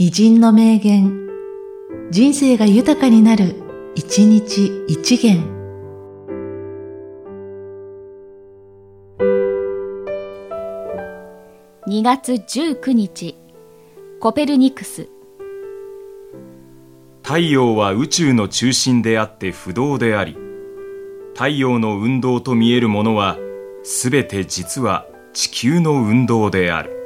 偉人の名言、人生が豊かになる、一日一元。2月19日、コペルニクス。太陽は宇宙の中心であって不動であり、太陽の運動と見えるものは、すべて実は地球の運動である。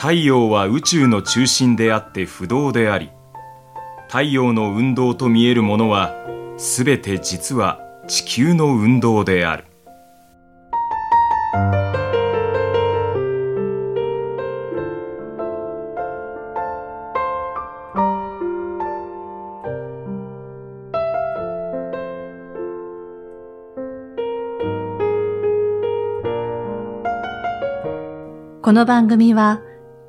太陽は宇宙の中心であって不動であり太陽の運動と見えるものはすべて実は地球の運動である。この番組は、